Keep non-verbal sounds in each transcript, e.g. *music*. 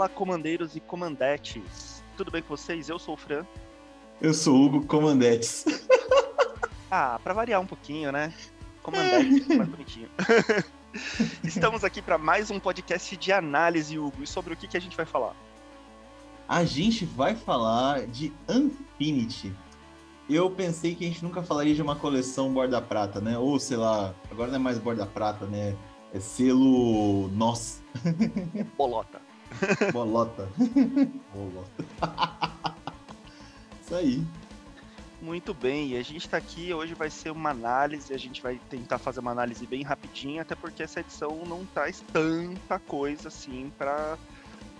Fala, comandeiros e comandetes. Tudo bem com vocês? Eu sou o Fran. Eu sou o Hugo Comandetes. *laughs* ah, para variar um pouquinho, né? Comandetes, mais bonitinho. *laughs* Estamos aqui para mais um podcast de análise, Hugo. E sobre o que, que a gente vai falar? A gente vai falar de Infinity. Eu pensei que a gente nunca falaria de uma coleção borda prata, né? Ou sei lá, agora não é mais borda prata, né? É selo nós. *laughs* Bolota. Bolota. Bolota. Isso aí. Muito bem, e a gente está aqui, hoje vai ser uma análise, a gente vai tentar fazer uma análise bem rapidinha, até porque essa edição não traz tanta coisa assim para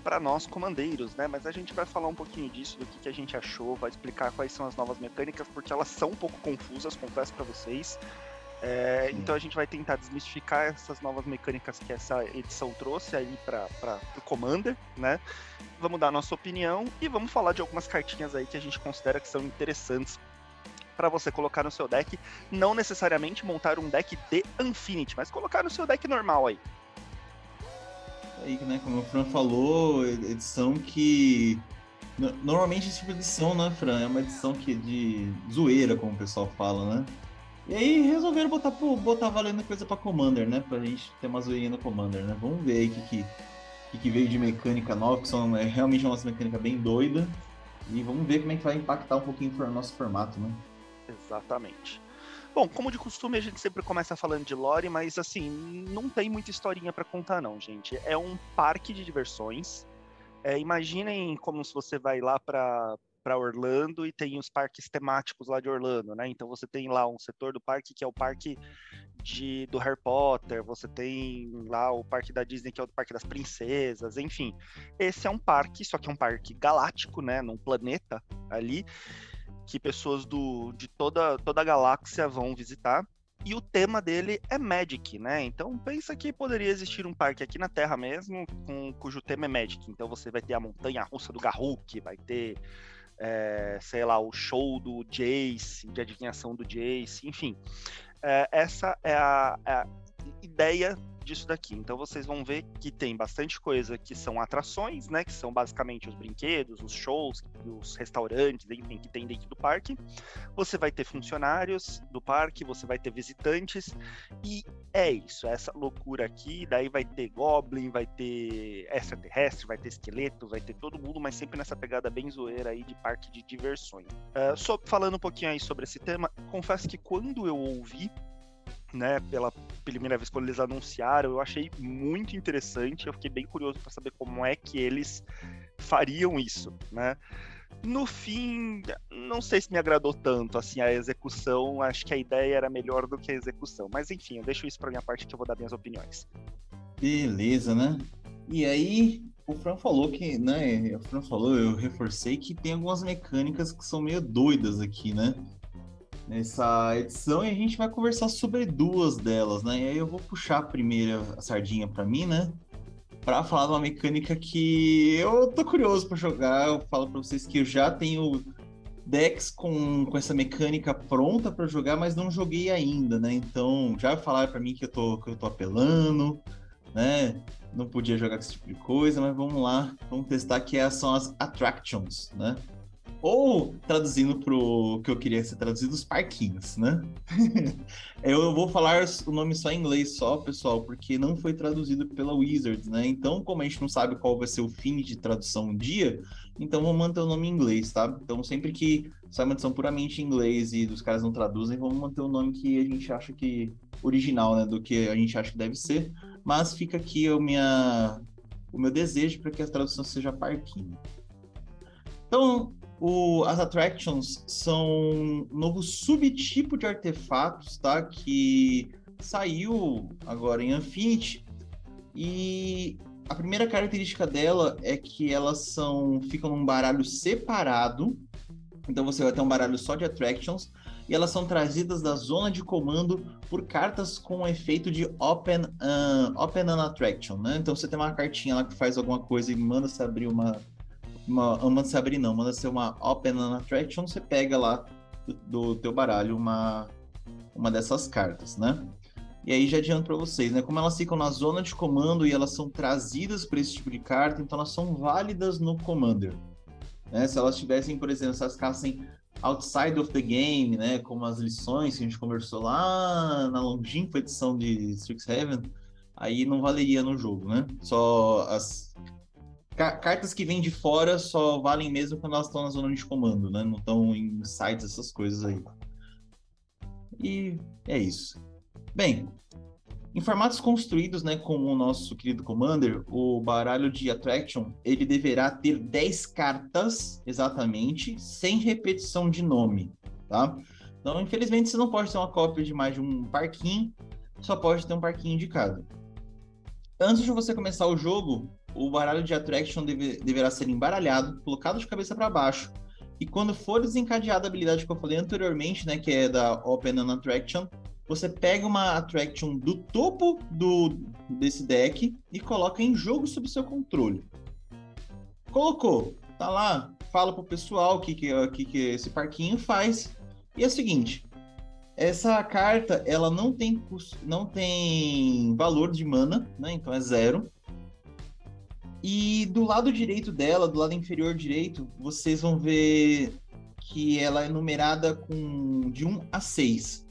para nós comandeiros, né? Mas a gente vai falar um pouquinho disso, do que, que a gente achou, vai explicar quais são as novas mecânicas, porque elas são um pouco confusas, confesso para vocês. É, então a gente vai tentar desmistificar essas novas mecânicas que essa edição trouxe aí para o Commander, né? Vamos dar a nossa opinião e vamos falar de algumas cartinhas aí que a gente considera que são interessantes para você colocar no seu deck, não necessariamente montar um deck de Infinity, mas colocar no seu deck normal aí. Aí, né, como o Fran falou, edição que normalmente esse tipo de edição, né, Fran, é uma edição que é de zoeira, como o pessoal fala, né? E aí resolveram botar, botar valendo coisa pra Commander, né? Pra gente ter uma zoeirinha no Commander, né? Vamos ver aí o que, que, que, que veio de mecânica nova, que são é, realmente uma mecânica bem doida. E vamos ver como é que vai impactar um pouquinho o nosso formato, né? Exatamente. Bom, como de costume, a gente sempre começa falando de lore, mas assim, não tem muita historinha para contar, não, gente. É um parque de diversões. É, imaginem como se você vai lá para para Orlando e tem os parques temáticos lá de Orlando, né? Então você tem lá um setor do parque que é o parque de, do Harry Potter, você tem lá o parque da Disney que é o parque das princesas, enfim. Esse é um parque, só que é um parque galáctico, né? Num planeta ali que pessoas do, de toda, toda a galáxia vão visitar. E o tema dele é Magic, né? Então pensa que poderia existir um parque aqui na Terra mesmo, com, cujo tema é Magic. Então você vai ter a montanha russa do Garruk, vai ter é, sei lá, o show do Jace, de adivinhação do Jace, enfim. É, essa é a, é a, ideia disso daqui. Então vocês vão ver que tem bastante coisa que são atrações, né? Que são basicamente os brinquedos, os shows, os restaurantes, enfim, que tem dentro do parque. Você vai ter funcionários do parque, você vai ter visitantes e é isso, é essa loucura aqui. Daí vai ter goblin, vai ter extraterrestre, vai ter esqueleto, vai ter todo mundo, mas sempre nessa pegada bem zoeira aí de parque de diversões. Uh, falando um pouquinho aí sobre esse tema, confesso que quando eu ouvi né, pela primeira vez quando eles anunciaram, eu achei muito interessante, eu fiquei bem curioso para saber como é que eles fariam isso, né? No fim, não sei se me agradou tanto assim a execução, acho que a ideia era melhor do que a execução, mas enfim, eu deixo isso para minha parte que eu vou dar minhas opiniões. Beleza, né? E aí, o Fran falou que, né, o Fran falou, eu reforcei que tem algumas mecânicas que são meio doidas aqui, né? Nessa edição e a gente vai conversar sobre duas delas, né? E aí eu vou puxar a primeira sardinha para mim, né? Para falar de uma mecânica que eu tô curioso para jogar. Eu falo para vocês que eu já tenho decks com, com essa mecânica pronta para jogar, mas não joguei ainda, né? Então já falaram para mim que eu tô que eu tô apelando, né? Não podia jogar com esse tipo de coisa, mas vamos lá, vamos testar que são as attractions, né? Ou, traduzindo para o que eu queria ser traduzido, os parquinhos, né? *laughs* eu vou falar o nome só em inglês, só, pessoal, porque não foi traduzido pela Wizards, né? Então, como a gente não sabe qual vai ser o fim de tradução um dia, então vamos manter o nome em inglês, tá? Então, sempre que sai uma edição puramente em inglês e os caras não traduzem, vamos manter o nome que a gente acha que original, né? Do que a gente acha que deve ser. Mas fica aqui o, minha, o meu desejo para que a tradução seja parquinho. Então, o, as attractions são um novo subtipo de artefatos, tá? Que saiu agora em Infinity. E a primeira característica dela é que elas são ficam num baralho separado. Então você vai ter um baralho só de attractions e elas são trazidas da zona de comando por cartas com o efeito de Open, uh, open an Attraction, né? Então você tem uma cartinha lá que faz alguma coisa e manda se abrir uma uma, manda se abrir não, manda ser uma Open an Attraction, você pega lá do, do teu baralho uma, uma dessas cartas, né? E aí já adianto para vocês, né? Como elas ficam na zona de comando e elas são trazidas para esse tipo de carta, então elas são válidas no Commander. Né? Se elas tivessem, por exemplo, se elas ficassem outside of the game, né? Como as lições que a gente conversou lá na longínqua edição de Strixhaven, aí não valeria no jogo, né? Só as cartas que vêm de fora só valem mesmo quando elas estão na zona de comando, né? Não estão em sites, essas coisas aí. E é isso. Bem, em formatos construídos, né, como o nosso querido Commander, o baralho de Attraction, ele deverá ter 10 cartas, exatamente, sem repetição de nome, tá? Então, infelizmente, você não pode ter uma cópia de mais de um parquinho, só pode ter um parquinho indicado. Antes de você começar o jogo, o baralho de Attraction deve, deverá ser embaralhado, colocado de cabeça para baixo, e quando for desencadeada a habilidade que eu falei anteriormente, né, que é da Open an Attraction, você pega uma Attraction do topo do, desse deck e coloca em jogo sob seu controle. Colocou, tá lá, fala pro pessoal o que, que, que, que esse parquinho faz. E é o seguinte, essa carta ela não tem, não tem valor de mana, né? Então é zero. E do lado direito dela, do lado inferior direito, vocês vão ver que ela é numerada com de 1 a 6,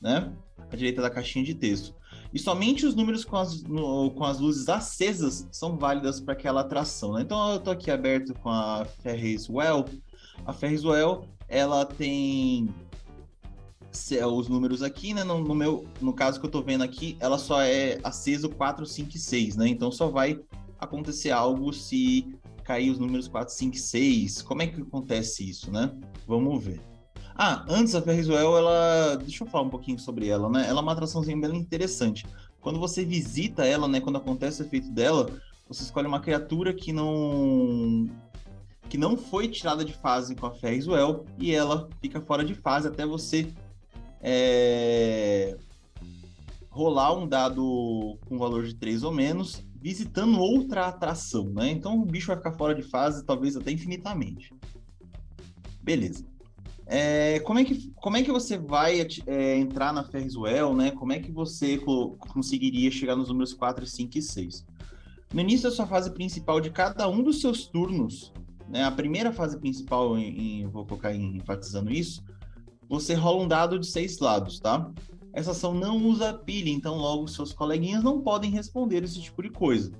né? À direita da caixinha de texto. E somente os números com as, no, com as luzes acesas são válidas para aquela atração, né? Então eu estou aqui aberto com a Ferris Well. A Ferris Well, ela tem os números aqui, né? No, no, meu, no caso que eu estou vendo aqui, ela só é acesa 4, 5 e 6, né? Então só vai acontecer algo se cair os números 4, 5 6. Como é que acontece isso, né? Vamos ver. Ah, antes a Ferrizuel, ela. Deixa eu falar um pouquinho sobre ela, né? Ela é uma atraçãozinha bem interessante. Quando você visita ela, né? Quando acontece o efeito dela, você escolhe uma criatura que não. que não foi tirada de fase com a Ferrizuel e ela fica fora de fase até você. É... rolar um dado com valor de 3 ou menos visitando outra atração, né? Então o bicho vai ficar fora de fase, talvez até infinitamente. Beleza. É, como, é que, como é que você vai é, entrar na Ferriswell, né? Como é que você conseguiria chegar nos números 4, 5 e 6? No início da sua fase principal de cada um dos seus turnos, né? A primeira fase principal, em, em, vou colocar em, enfatizando isso, você rola um dado de seis lados, tá? Essa ação não usa pilha, então logo seus coleguinhas não podem responder esse tipo de coisa.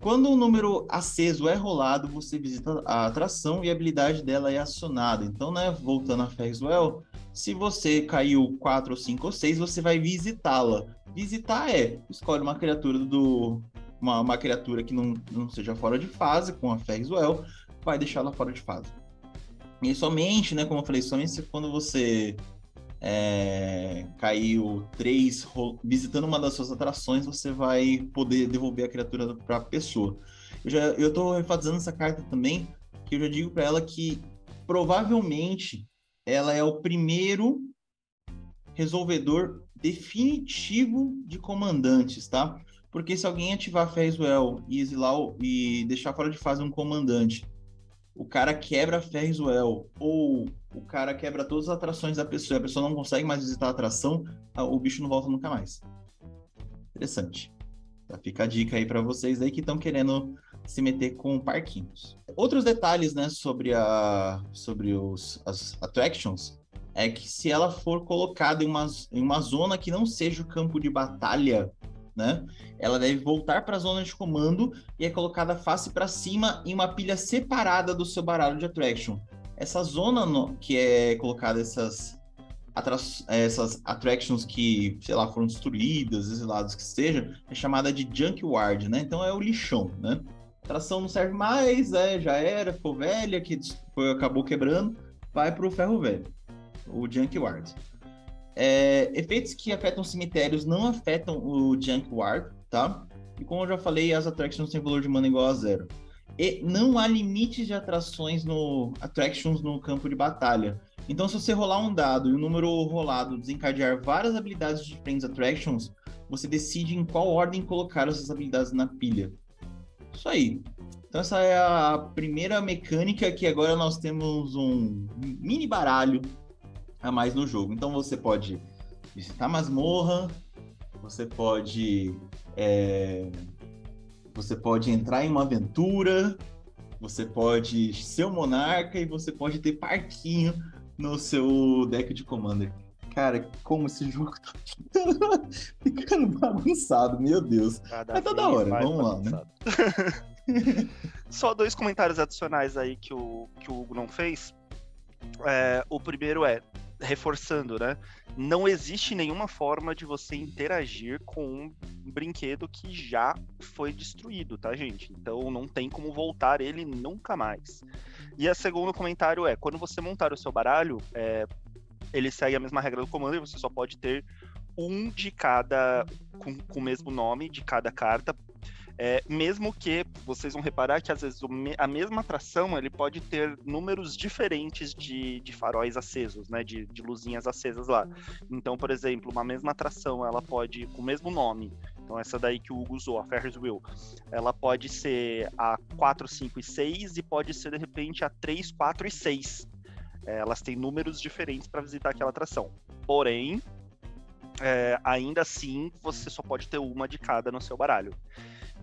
Quando um número aceso é rolado, você visita a atração e a habilidade dela é acionada. Então, né, voltando a Ferriswell, se você caiu 4, 5 ou 6, você vai visitá-la. Visitar é, escolhe uma criatura do. Uma, uma criatura que não, não seja fora de fase, com a Ferriswell, vai deixá-la fora de fase. E somente, né, como eu falei, somente quando você é, caiu três visitando uma das suas atrações, você vai poder devolver a criatura para a pessoa. Eu já eu estou enfatizando essa carta também, que eu já digo para ela que provavelmente ela é o primeiro resolvedor definitivo de comandantes, tá? Porque se alguém ativar Ferriswell e exilar e deixar fora de fase um comandante o cara quebra Ferriswell ou o cara quebra todas as atrações da pessoa a pessoa não consegue mais visitar a atração, o bicho não volta nunca mais. Interessante. Tá, fica a dica aí para vocês aí que estão querendo se meter com parquinhos. Outros detalhes, né, sobre a sobre os as attractions é que se ela for colocada em uma, em uma zona que não seja o campo de batalha né? Ela deve voltar para a zona de comando e é colocada face para cima em uma pilha separada do seu baralho de attraction. Essa zona no, que é colocada essas essas attractions que, sei lá, foram destruídas, exilados que seja, é chamada de junkyard, né? Então é o lixão, né? A atração não serve mais, é, já era, ficou velha, que foi, acabou quebrando, vai para o ferro velho, o junkyard. É, efeitos que afetam cemitérios não afetam o Junkward, tá? E como eu já falei, as attractions têm valor de mana igual a zero. E não há limites de atrações no attractions no campo de batalha. Então, se você rolar um dado e o número rolado desencadear várias habilidades de diferentes attractions, você decide em qual ordem colocar essas habilidades na pilha. Isso aí. Então, essa é a primeira mecânica que agora nós temos um mini baralho a mais no jogo. Então você pode visitar masmorra, você pode é, você pode entrar em uma aventura, você pode ser um monarca e você pode ter parquinho no seu deck de commander. Cara, como esse jogo tá *laughs* ficando bagunçado, meu Deus. Cada Mas tá da hora, vamos lá, né? *laughs* Só dois comentários adicionais aí que o, que o Hugo não fez. É, o primeiro é, reforçando, né? Não existe nenhuma forma de você interagir com um brinquedo que já foi destruído, tá, gente? Então não tem como voltar ele nunca mais. E a segundo comentário é, quando você montar o seu baralho, é, ele segue a mesma regra do comando e você só pode ter um de cada com, com o mesmo nome de cada carta é, mesmo que vocês vão reparar que às vezes a mesma atração ele pode ter números diferentes de, de faróis acesos, né? De, de luzinhas acesas lá. Então, por exemplo, uma mesma atração ela pode, com o mesmo nome, então essa daí que o Hugo usou, a Ferris Wheel, ela pode ser a 4, 5 e 6 e pode ser de repente a 3, 4 e 6. É, elas têm números diferentes para visitar aquela atração. Porém, é, ainda assim, você só pode ter uma de cada no seu baralho.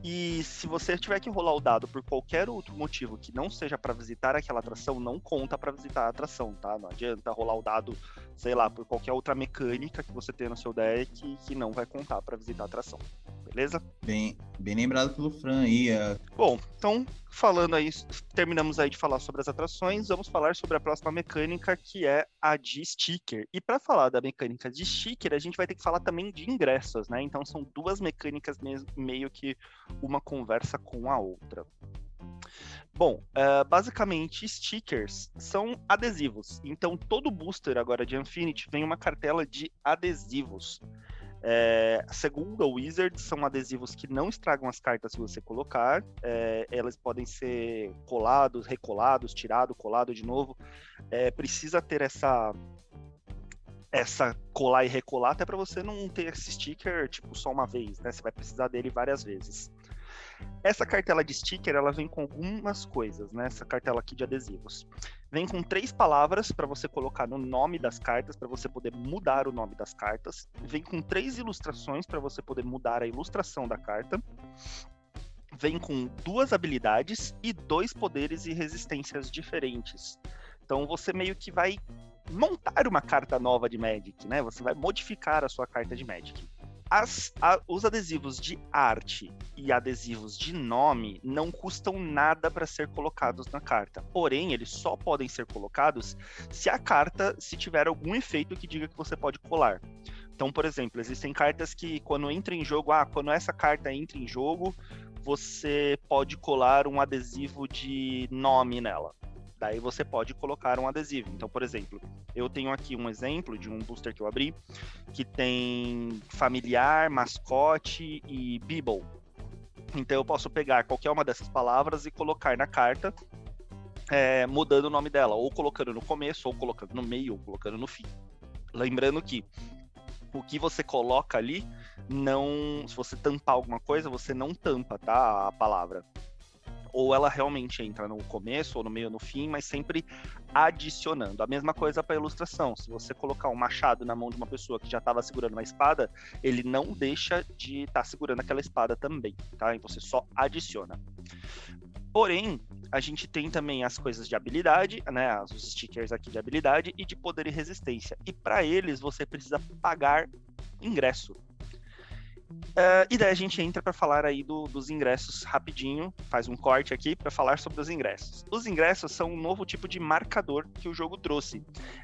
E se você tiver que rolar o dado por qualquer outro motivo que não seja para visitar aquela atração, não conta para visitar a atração, tá? Não adianta rolar o dado, sei lá, por qualquer outra mecânica que você tem no seu deck que não vai contar para visitar a atração beleza? Bem, bem lembrado pelo Fran aí. A... Bom, então, falando aí, terminamos aí de falar sobre as atrações, vamos falar sobre a próxima mecânica, que é a de sticker. E para falar da mecânica de sticker, a gente vai ter que falar também de ingressos, né? Então são duas mecânicas meio que uma conversa com a outra. Bom, uh, basicamente, stickers são adesivos. Então, todo booster agora de Infinity vem uma cartela de adesivos. É, segundo a Wizard, são adesivos que não estragam as cartas se você colocar. É, elas podem ser colados, recolados, tirado, colado de novo. É, precisa ter essa essa colar e recolar até para você não ter esse sticker tipo só uma vez, né? Você vai precisar dele várias vezes. Essa cartela de sticker, ela vem com algumas coisas, né? Essa cartela aqui de adesivos. Vem com três palavras para você colocar no nome das cartas, para você poder mudar o nome das cartas. Vem com três ilustrações para você poder mudar a ilustração da carta. Vem com duas habilidades e dois poderes e resistências diferentes. Então você meio que vai montar uma carta nova de Magic, né? Você vai modificar a sua carta de Magic. As, a, os adesivos de arte e adesivos de nome não custam nada para ser colocados na carta. Porém, eles só podem ser colocados se a carta se tiver algum efeito que diga que você pode colar. Então, por exemplo, existem cartas que quando entra em jogo, ah, quando essa carta entra em jogo, você pode colar um adesivo de nome nela. Daí você pode colocar um adesivo. Então, por exemplo, eu tenho aqui um exemplo de um booster que eu abri que tem familiar, mascote e Beeble. Então eu posso pegar qualquer uma dessas palavras e colocar na carta, é, mudando o nome dela, ou colocando no começo, ou colocando no meio, ou colocando no fim. Lembrando que o que você coloca ali, não. Se você tampar alguma coisa, você não tampa, tá? A palavra ou ela realmente entra no começo ou no meio ou no fim, mas sempre adicionando. A mesma coisa para ilustração. Se você colocar um machado na mão de uma pessoa que já estava segurando uma espada, ele não deixa de estar tá segurando aquela espada também, tá? Então você só adiciona. Porém, a gente tem também as coisas de habilidade, né? Os stickers aqui de habilidade e de poder e resistência. E para eles você precisa pagar ingresso. Uh, e daí a gente entra para falar aí do, dos ingressos rapidinho, faz um corte aqui para falar sobre os ingressos. Os ingressos são um novo tipo de marcador que o jogo trouxe.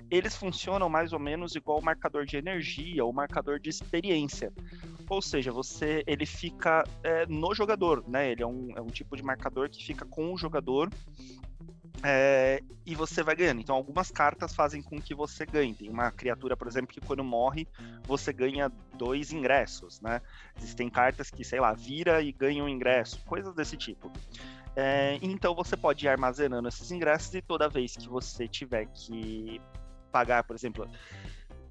Eles funcionam mais ou menos igual o marcador de energia ou marcador de experiência. Ou seja, você ele fica é, no jogador, né? Ele é um, é um tipo de marcador que fica com o jogador é, e você vai ganhando. Então, algumas cartas fazem com que você ganhe. Tem uma criatura, por exemplo, que quando morre, você ganha dois ingressos, né? Existem cartas que, sei lá, vira e ganha um ingresso, coisas desse tipo. É, então, você pode ir armazenando esses ingressos e toda vez que você tiver que pagar, por exemplo.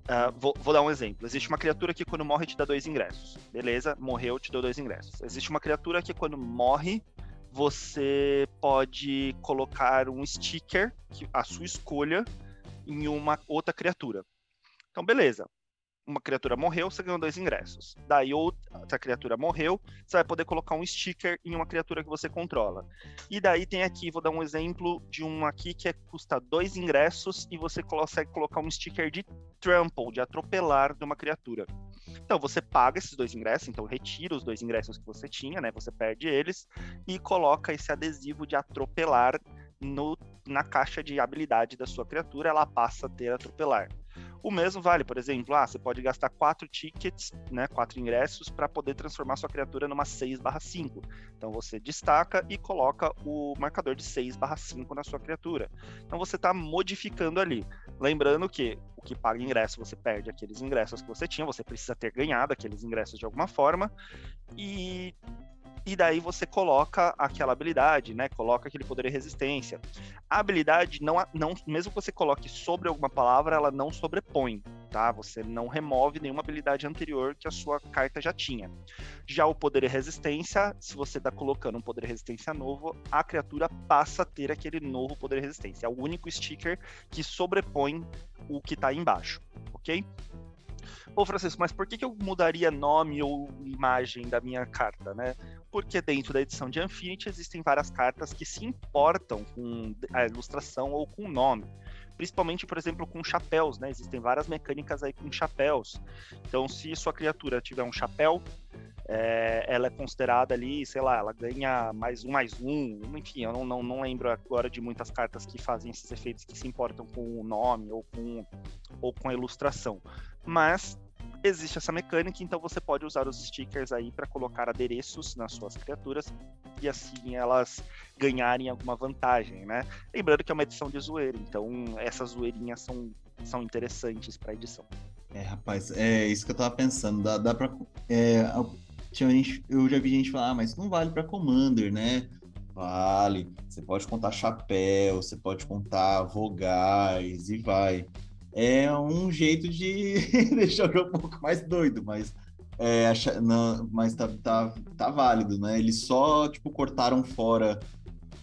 Uh, vou, vou, dar um exemplo. Existe uma criatura que quando morre te dá dois ingressos. Beleza, morreu, te deu dois ingressos. Existe uma criatura que quando morre você pode colocar um sticker, a sua escolha, em uma outra criatura. Então, beleza. Uma criatura morreu, você ganhou dois ingressos. Daí outra criatura morreu, você vai poder colocar um sticker em uma criatura que você controla. E daí tem aqui, vou dar um exemplo de um aqui que é, custa dois ingressos e você consegue colocar um sticker de trample, de atropelar de uma criatura. Então você paga esses dois ingressos, então retira os dois ingressos que você tinha, né? Você perde eles e coloca esse adesivo de atropelar no, na caixa de habilidade da sua criatura, ela passa a ter atropelar. O mesmo vale, por exemplo, ah, você pode gastar quatro tickets, né, quatro ingressos, para poder transformar sua criatura numa 6/5. Então você destaca e coloca o marcador de 6/5 na sua criatura. Então você está modificando ali. Lembrando que o que paga ingresso, você perde aqueles ingressos que você tinha, você precisa ter ganhado aqueles ingressos de alguma forma. E e daí você coloca aquela habilidade, né? Coloca aquele poder e resistência. A habilidade não, não, mesmo que você coloque sobre alguma palavra, ela não sobrepõe, tá? Você não remove nenhuma habilidade anterior que a sua carta já tinha. Já o poder e resistência, se você está colocando um poder e resistência novo, a criatura passa a ter aquele novo poder e resistência. É o único sticker que sobrepõe o que está embaixo, ok? Ô, Francisco, mas por que, que eu mudaria nome ou imagem da minha carta, né? Porque dentro da edição de Infinity existem várias cartas que se importam com a ilustração ou com o nome. Principalmente, por exemplo, com chapéus, né? Existem várias mecânicas aí com chapéus. Então, se sua criatura tiver um chapéu, é, ela é considerada ali, sei lá, ela ganha mais um, mais um, enfim, eu não, não, não lembro agora de muitas cartas que fazem esses efeitos que se importam com o nome ou com, ou com a ilustração. Mas existe essa mecânica, então você pode usar os stickers aí para colocar adereços nas suas criaturas e assim elas ganharem alguma vantagem, né? Lembrando que é uma edição de zoeira, então essas zoeirinhas são, são interessantes para edição. É, rapaz, é isso que eu tava pensando. Dá, dá pra. É, eu já vi gente falar, ah, mas não vale para Commander, né? Vale. Você pode contar chapéu, você pode contar vogais e vai é um jeito de *laughs* deixar o jogo um pouco mais doido, mas é, não, mas tá, tá, tá válido, né? Eles só, tipo, cortaram fora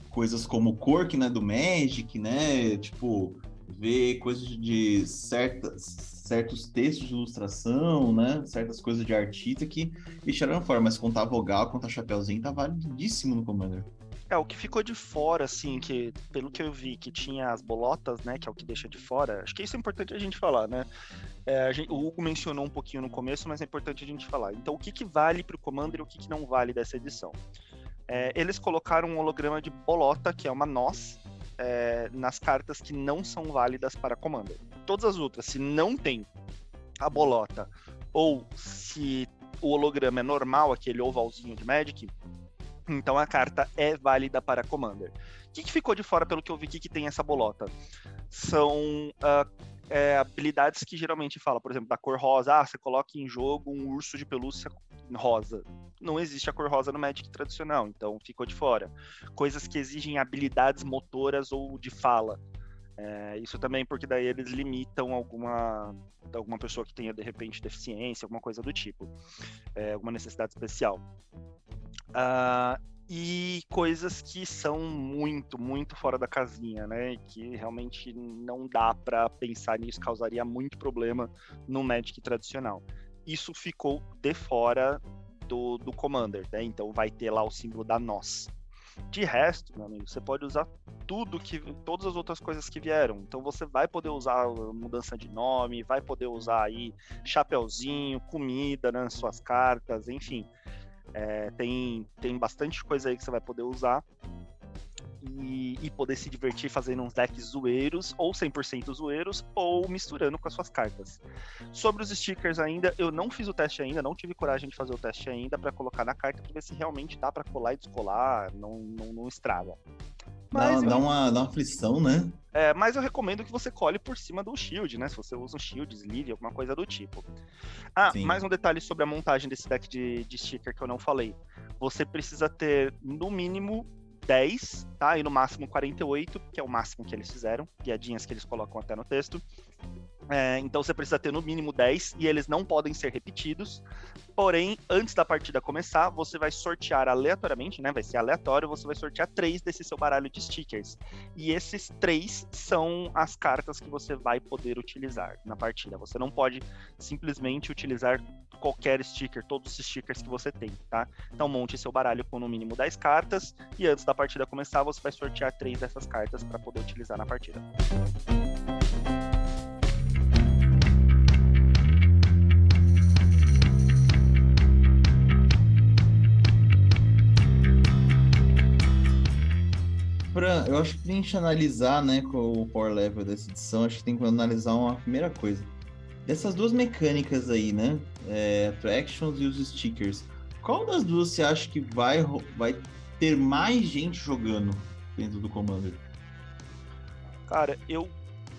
coisas como Cork, né, do Magic, né? Tipo, ver coisas de certas, certos textos de ilustração, né? Certas coisas de artista que deixaram fora, mas contar vogal, contar chapéuzinho tá validíssimo no Commander. É, o que ficou de fora, assim, que pelo que eu vi, que tinha as bolotas, né, que é o que deixa de fora, acho que isso é importante a gente falar, né? É, gente, o Hugo mencionou um pouquinho no começo, mas é importante a gente falar. Então, o que, que vale para o Commander e o que, que não vale dessa edição? É, eles colocaram um holograma de bolota, que é uma noz, é, nas cartas que não são válidas para Commander. Todas as outras, se não tem a bolota, ou se o holograma é normal, aquele ovalzinho de Magic, então a carta é válida para Commander. O que, que ficou de fora pelo que eu vi que tem essa bolota? São uh, é, habilidades que geralmente fala, por exemplo, da cor rosa. Ah, você coloca em jogo um urso de pelúcia rosa. Não existe a cor rosa no Magic tradicional, então ficou de fora. Coisas que exigem habilidades motoras ou de fala. É, isso também porque daí eles limitam alguma, alguma pessoa que tenha de repente deficiência, alguma coisa do tipo, é, alguma necessidade especial. Uh, e coisas que são muito, muito fora da casinha, né? Que realmente não dá para pensar nisso, causaria muito problema no Magic tradicional. Isso ficou de fora do, do Commander, né? Então vai ter lá o símbolo da nós. De resto, meu amigo, você pode usar tudo que todas as outras coisas que vieram. Então você vai poder usar mudança de nome, vai poder usar aí chapeuzinho, comida nas né, suas cartas, enfim. É, tem, tem bastante coisa aí que você vai poder usar e, e, poder se divertir fazendo uns decks zoeiros, ou 100% zoeiros, ou misturando com as suas cartas. Sobre os stickers ainda, eu não fiz o teste ainda, não tive coragem de fazer o teste ainda para colocar na carta para ver se realmente dá para colar e descolar, não, não, não estraga. Mas dá, eu... dá, uma, dá uma aflição, né? É, mas eu recomendo que você cole por cima do shield, né? Se você usa um shield, sleeve, alguma coisa do tipo. Ah, Sim. mais um detalhe sobre a montagem desse deck de, de sticker que eu não falei. Você precisa ter, no mínimo, 10, tá? E no máximo 48, que é o máximo que eles fizeram, piadinhas que eles colocam até no texto. É, então você precisa ter no mínimo 10 e eles não podem ser repetidos. Porém, antes da partida começar, você vai sortear aleatoriamente, né? Vai ser aleatório, você vai sortear três desse seu baralho de stickers. E esses três são as cartas que você vai poder utilizar na partida. Você não pode simplesmente utilizar qualquer sticker, todos os stickers que você tem, tá? Então monte seu baralho com no mínimo 10 cartas e antes da partida começar, você vai sortear três dessas cartas para poder utilizar na partida. Fran, eu acho que pra gente analisar, né, o power level dessa edição, acho que tem que analisar uma primeira coisa. Dessas duas mecânicas aí, né, é, attractions e os stickers, qual das duas você acha que vai, vai ter mais gente jogando dentro do Commander? Cara, eu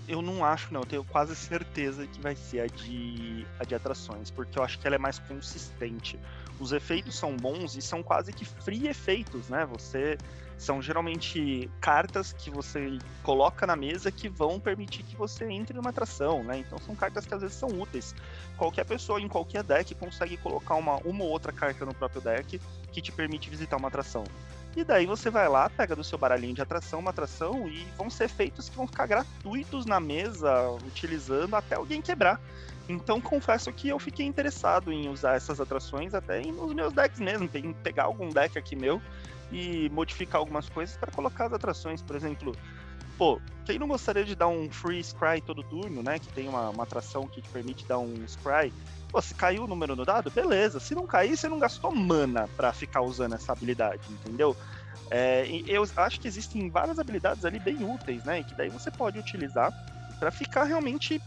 eu não acho, não. Eu tenho quase certeza que vai ser a de, a de atrações, porque eu acho que ela é mais consistente. Os efeitos são bons e são quase que free efeitos, né? Você são geralmente cartas que você coloca na mesa que vão permitir que você entre numa atração, né? Então são cartas que às vezes são úteis. Qualquer pessoa em qualquer deck consegue colocar uma, uma ou outra carta no próprio deck que te permite visitar uma atração. E daí você vai lá, pega do seu baralhinho de atração uma atração e vão ser feitos que vão ficar gratuitos na mesa, utilizando até alguém quebrar. Então confesso que eu fiquei interessado em usar essas atrações até nos meus decks mesmo, tem pegar algum deck aqui meu e modificar algumas coisas para colocar as atrações. Por exemplo, pô, quem não gostaria de dar um free Scry todo turno, né? Que tem uma, uma atração que te permite dar um Scry. Pô, se caiu o número no dado, beleza. Se não cair, você não gastou mana para ficar usando essa habilidade, entendeu? É, eu acho que existem várias habilidades ali bem úteis, né? E que daí você pode utilizar para ficar realmente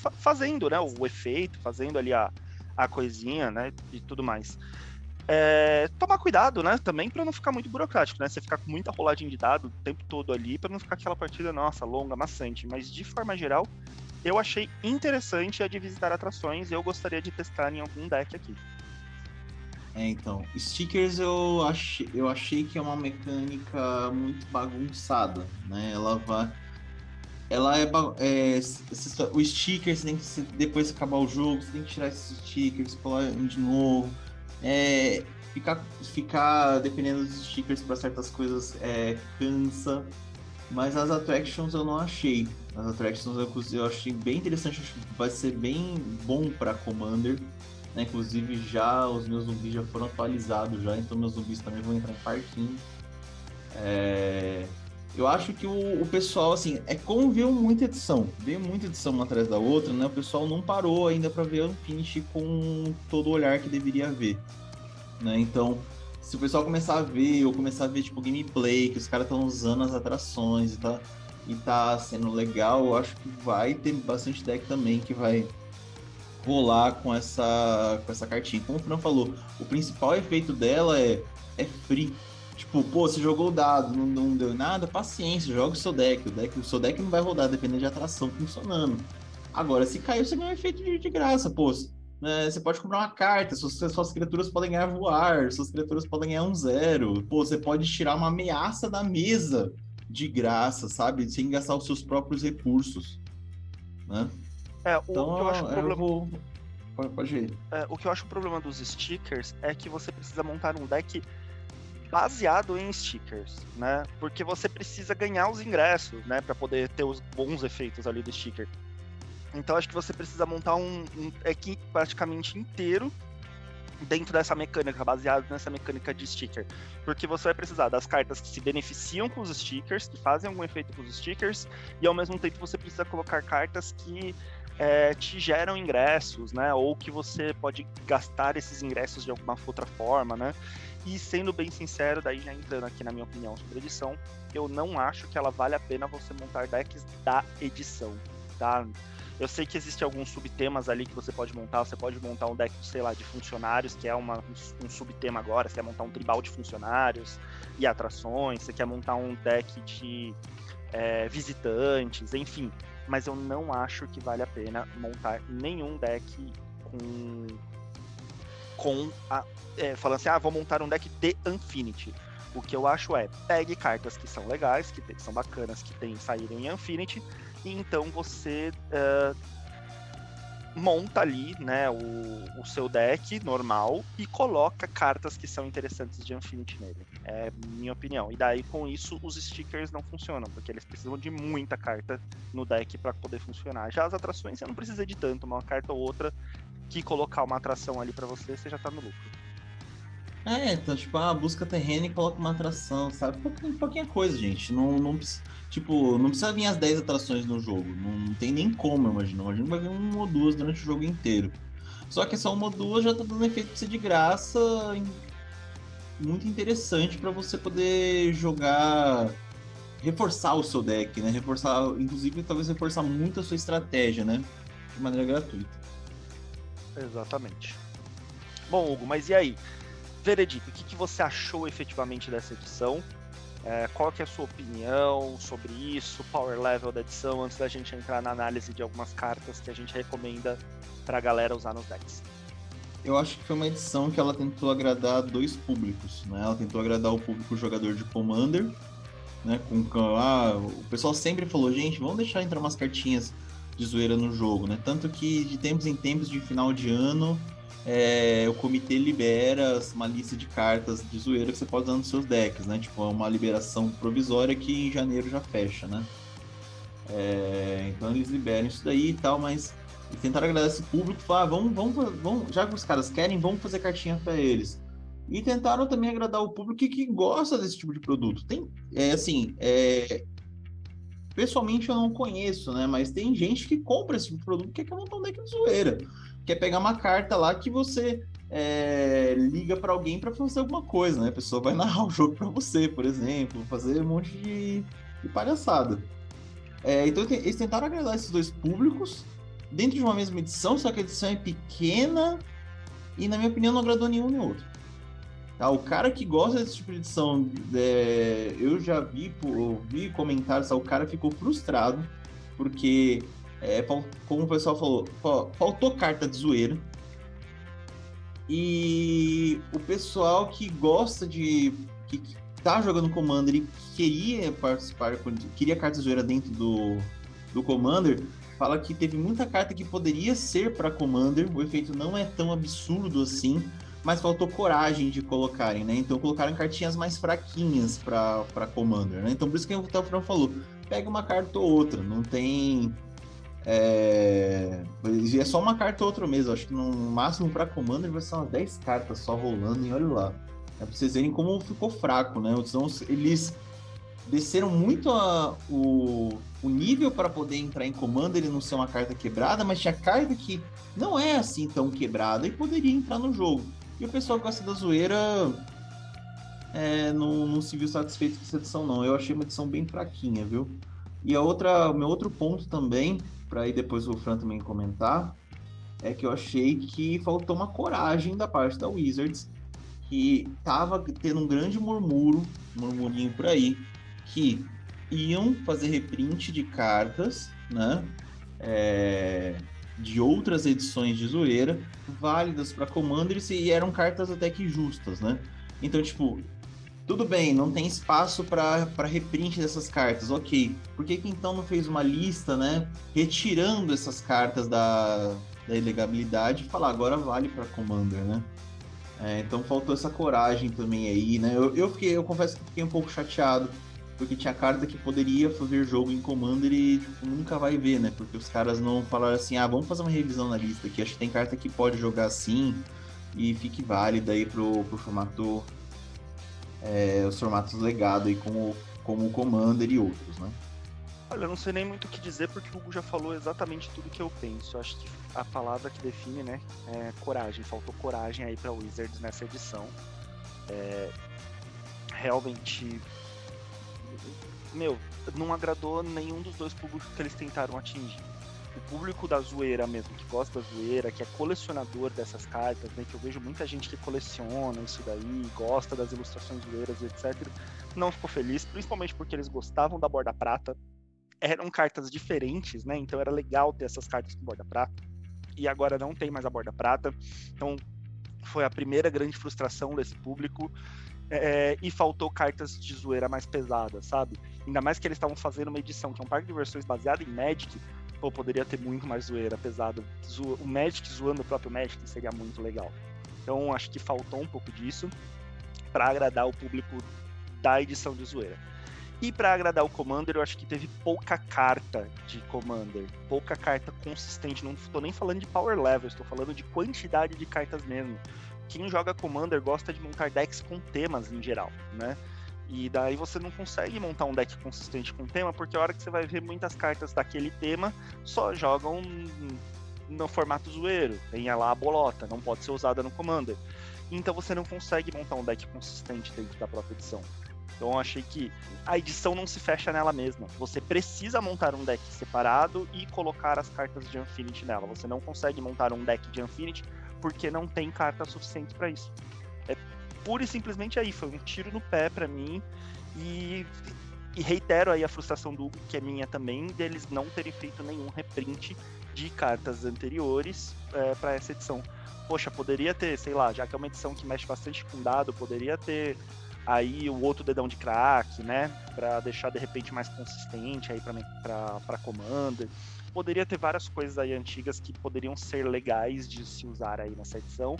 fa fazendo, né? O efeito, fazendo ali a, a coisinha, né? E tudo mais. É, tomar cuidado, né, também para não ficar muito burocrático, né? Você ficar com muita roladinha de dado o tempo todo ali, para não ficar aquela partida, nossa, longa, maçante. Mas de forma geral, eu achei interessante a de visitar atrações e eu gostaria de testar em algum deck aqui. É, então, stickers eu achei, eu achei que é uma mecânica muito bagunçada, né? Ela vai. Ela é, é o sticker, você tem que depois acabar o jogo, você tem que tirar esses stickers, colar de novo é, ficar, ficar dependendo dos stickers para certas coisas é, cansa. Mas as attractions eu não achei. As attractions eu, eu achei bem interessante, vai ser bem bom para Commander. Né? Inclusive já os meus zumbis já foram atualizados já, então meus zumbis também vão entrar em parquinho. É... Eu acho que o, o, pessoal, assim, é como viu muita edição, veio muita edição uma atrás da outra, né? O pessoal não parou ainda para ver o finish com todo o olhar que deveria ver, né? Então, se o pessoal começar a ver, ou começar a ver, tipo, gameplay, que os caras estão usando as atrações e tá, e tá sendo legal, eu acho que vai ter bastante deck também que vai rolar com essa, com essa cartinha. Como o Fran falou, o principal efeito dela é, é free, Tipo, pô, você jogou o dado, não, não deu nada, paciência, joga o seu deck. O, deck. o seu deck não vai rodar dependendo de atração funcionando. Agora, se caiu, você ganha um efeito de, de graça, pô. É, você pode comprar uma carta, suas, suas criaturas podem ganhar voar, suas criaturas podem ganhar um zero. Pô, você pode tirar uma ameaça da mesa de graça, sabe? Sem gastar os seus próprios recursos. Né? É, o então, que eu acho problema... vou... Pode, pode ir. É, o que eu acho o problema dos stickers é que você precisa montar um deck baseado em stickers, né? Porque você precisa ganhar os ingressos, né, para poder ter os bons efeitos ali do sticker. Então acho que você precisa montar um, um deck praticamente inteiro dentro dessa mecânica, baseado nessa mecânica de sticker. Porque você vai precisar das cartas que se beneficiam com os stickers, que fazem algum efeito com os stickers, e ao mesmo tempo você precisa colocar cartas que é, te geram ingressos, né? Ou que você pode gastar esses ingressos de alguma outra forma, né? E sendo bem sincero, daí já entrando aqui na minha opinião sobre edição, eu não acho que ela vale a pena você montar decks da edição, tá? Eu sei que existem alguns subtemas ali que você pode montar. Você pode montar um deck, sei lá, de funcionários, que é uma, um subtema agora. Você quer montar um tribal de funcionários e atrações. Você quer montar um deck de é, visitantes, enfim. Mas eu não acho que vale a pena montar nenhum deck com com a. É, falando assim, ah, vou montar um deck de Infinity. O que eu acho é, pegue cartas que são legais, que, são bacanas, que tem, saíram em Infinity, e então você uh, monta ali, né, o, o, seu deck normal e coloca cartas que são interessantes de Infinity nele. É minha opinião. E daí, com isso, os stickers não funcionam, porque eles precisam de muita carta no deck para poder funcionar. Já as atrações, você não precisa de tanto, uma carta ou outra que colocar uma atração ali para você, você já tá no lucro. É, então, tipo, ah, busca terreno e coloca uma atração, sabe? Pouquinha, pouquinha coisa, gente. Não, não, tipo, não precisa vir as 10 atrações no jogo. Não, não tem nem como, eu imagino. Imagino que vai vir uma ou duas durante o jogo inteiro. Só que essa uma ou duas já tá dando efeito pra você de graça. Muito interessante para você poder jogar. Reforçar o seu deck, né? Reforçar, inclusive, talvez reforçar muito a sua estratégia, né? De maneira gratuita. Exatamente. Bom, Hugo, mas e aí? Veredito, o que, que você achou efetivamente dessa edição? É, qual que é a sua opinião sobre isso, power level da edição, antes da gente entrar na análise de algumas cartas que a gente recomenda para a galera usar nos decks? Eu acho que foi uma edição que ela tentou agradar dois públicos, né? Ela tentou agradar o público jogador de Commander, né? Com ah, o pessoal sempre falou, gente, vamos deixar entrar umas cartinhas de zoeira no jogo, né? Tanto que de tempos em tempos de final de ano é, o comitê libera uma lista de cartas de zoeira que você pode usar nos seus decks, né? Tipo, é uma liberação provisória que em janeiro já fecha, né? É, então eles liberam isso daí e tal, mas tentaram agradar esse público, falar, ah, vamos, vamos, vamos, já que os caras querem, vamos fazer cartinha para eles. E tentaram também agradar o público que, que gosta desse tipo de produto. Tem, é assim, é, pessoalmente eu não conheço, né? Mas tem gente que compra esse tipo produto que quer montar um deck de zoeira quer pegar uma carta lá que você é, liga para alguém para fazer alguma coisa, né? A pessoa vai *laughs* narrar o jogo para você, por exemplo, fazer um monte de, de palhaçada. É, então eles tentaram agradar esses dois públicos dentro de uma mesma edição, só que a edição é pequena e, na minha opinião, não agradou nenhum nem outro. Tá, o cara que gosta desse tipo de edição, é, eu já vi, vi comentários, tá, o cara ficou frustrado porque é, como o pessoal falou, faltou carta de zoeira. E o pessoal que gosta de. que, tá jogando Commander e queria participar, queria carta de zoeira dentro do, do Commander, fala que teve muita carta que poderia ser para Commander, o efeito não é tão absurdo assim, mas faltou coragem de colocarem, né? Então colocaram cartinhas mais fraquinhas para Commander, né? Então por isso que o Telfran falou, pega uma carta ou outra, não tem é... é só uma carta ou outra mesmo. Acho que no máximo para Commander vai ser umas 10 cartas só rolando e olha lá. É pra vocês verem como ficou fraco, né? Então, eles desceram muito a, o, o nível para poder entrar em Commander e não ser uma carta quebrada, mas tinha carta que não é assim tão quebrada e poderia entrar no jogo. E o pessoal gosta da zoeira é, não, não se viu satisfeito com essa edição, não. Eu achei uma edição bem fraquinha, viu? E a outra, meu outro ponto também para aí depois o Fran também comentar, é que eu achei que faltou uma coragem da parte da Wizards, que tava tendo um grande murmuro, murmurinho por aí, que iam fazer reprint de cartas, né? É, de outras edições de zoeira, válidas para Commanders e eram cartas até que justas, né? Então, tipo, tudo bem, não tem espaço para reprint dessas cartas, ok. Por que, que então não fez uma lista, né? Retirando essas cartas da, da ilegabilidade e falar agora vale para Commander, né? É, então faltou essa coragem também aí, né? Eu, eu, fiquei, eu confesso que fiquei um pouco chateado, porque tinha carta que poderia fazer jogo em Commander e tipo, nunca vai ver, né? Porque os caras não falaram assim, ah, vamos fazer uma revisão na lista aqui, acho que tem carta que pode jogar assim e fique válida aí pro, pro formato é, os formatos legado aí como, como o Commander e outros, né? Olha, eu não sei nem muito o que dizer porque o Hugo já falou exatamente tudo que eu penso. Eu acho que a palavra que define, né, é coragem. Faltou coragem aí para Wizards nessa edição. É, realmente, meu, não agradou nenhum dos dois públicos que eles tentaram atingir. O público da zoeira mesmo, que gosta da zoeira, que é colecionador dessas cartas, né, que eu vejo muita gente que coleciona isso daí, gosta das ilustrações zoeiras etc., não ficou feliz, principalmente porque eles gostavam da borda prata, eram cartas diferentes, né, então era legal ter essas cartas com borda prata, e agora não tem mais a borda prata, então foi a primeira grande frustração desse público, é, e faltou cartas de zoeira mais pesadas, sabe? Ainda mais que eles estavam fazendo uma edição que é um parque de versões baseado em Magic, poderia ter muito mais zoeira, pesado. O Magic zoando o próprio Magic seria muito legal. Então acho que faltou um pouco disso para agradar o público da edição de zoeira. E para agradar o Commander, eu acho que teve pouca carta de Commander, pouca carta consistente. Não estou nem falando de power level, estou falando de quantidade de cartas mesmo. Quem joga Commander gosta de montar decks com temas em geral, né? E daí você não consegue montar um deck consistente com tema, porque a hora que você vai ver muitas cartas daquele tema só jogam no formato zoeiro. Tem lá a bolota, não pode ser usada no Commander. Então você não consegue montar um deck consistente dentro da própria edição. Então eu achei que a edição não se fecha nela mesma. Você precisa montar um deck separado e colocar as cartas de Infinity nela. Você não consegue montar um deck de Infinity porque não tem carta suficiente para isso. É pura e simplesmente aí. Foi um tiro no pé para mim. E, e, reitero aí a frustração do Hugo, que é minha também, deles não terem feito nenhum reprint de cartas anteriores é, para essa edição. Poxa, poderia ter, sei lá, já que é uma edição que mexe bastante com dado, poderia ter aí o outro dedão de crack, né? Para deixar de repente mais consistente aí para Commander. Poderia ter várias coisas aí antigas que poderiam ser legais de se usar aí nessa edição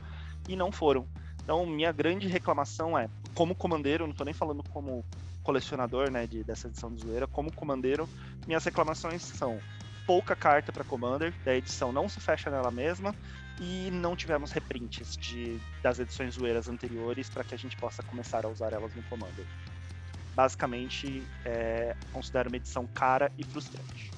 e não foram. Então, minha grande reclamação é, como comandeiro, não tô nem falando como colecionador, né, de, dessa edição de zoeira, como comandeiro, minhas reclamações são pouca carta para Commander, da edição não se fecha nela mesma e não tivemos reprints de, das edições zoeiras anteriores para que a gente possa começar a usar elas no Commander. Basicamente, é, considero uma edição cara e frustrante.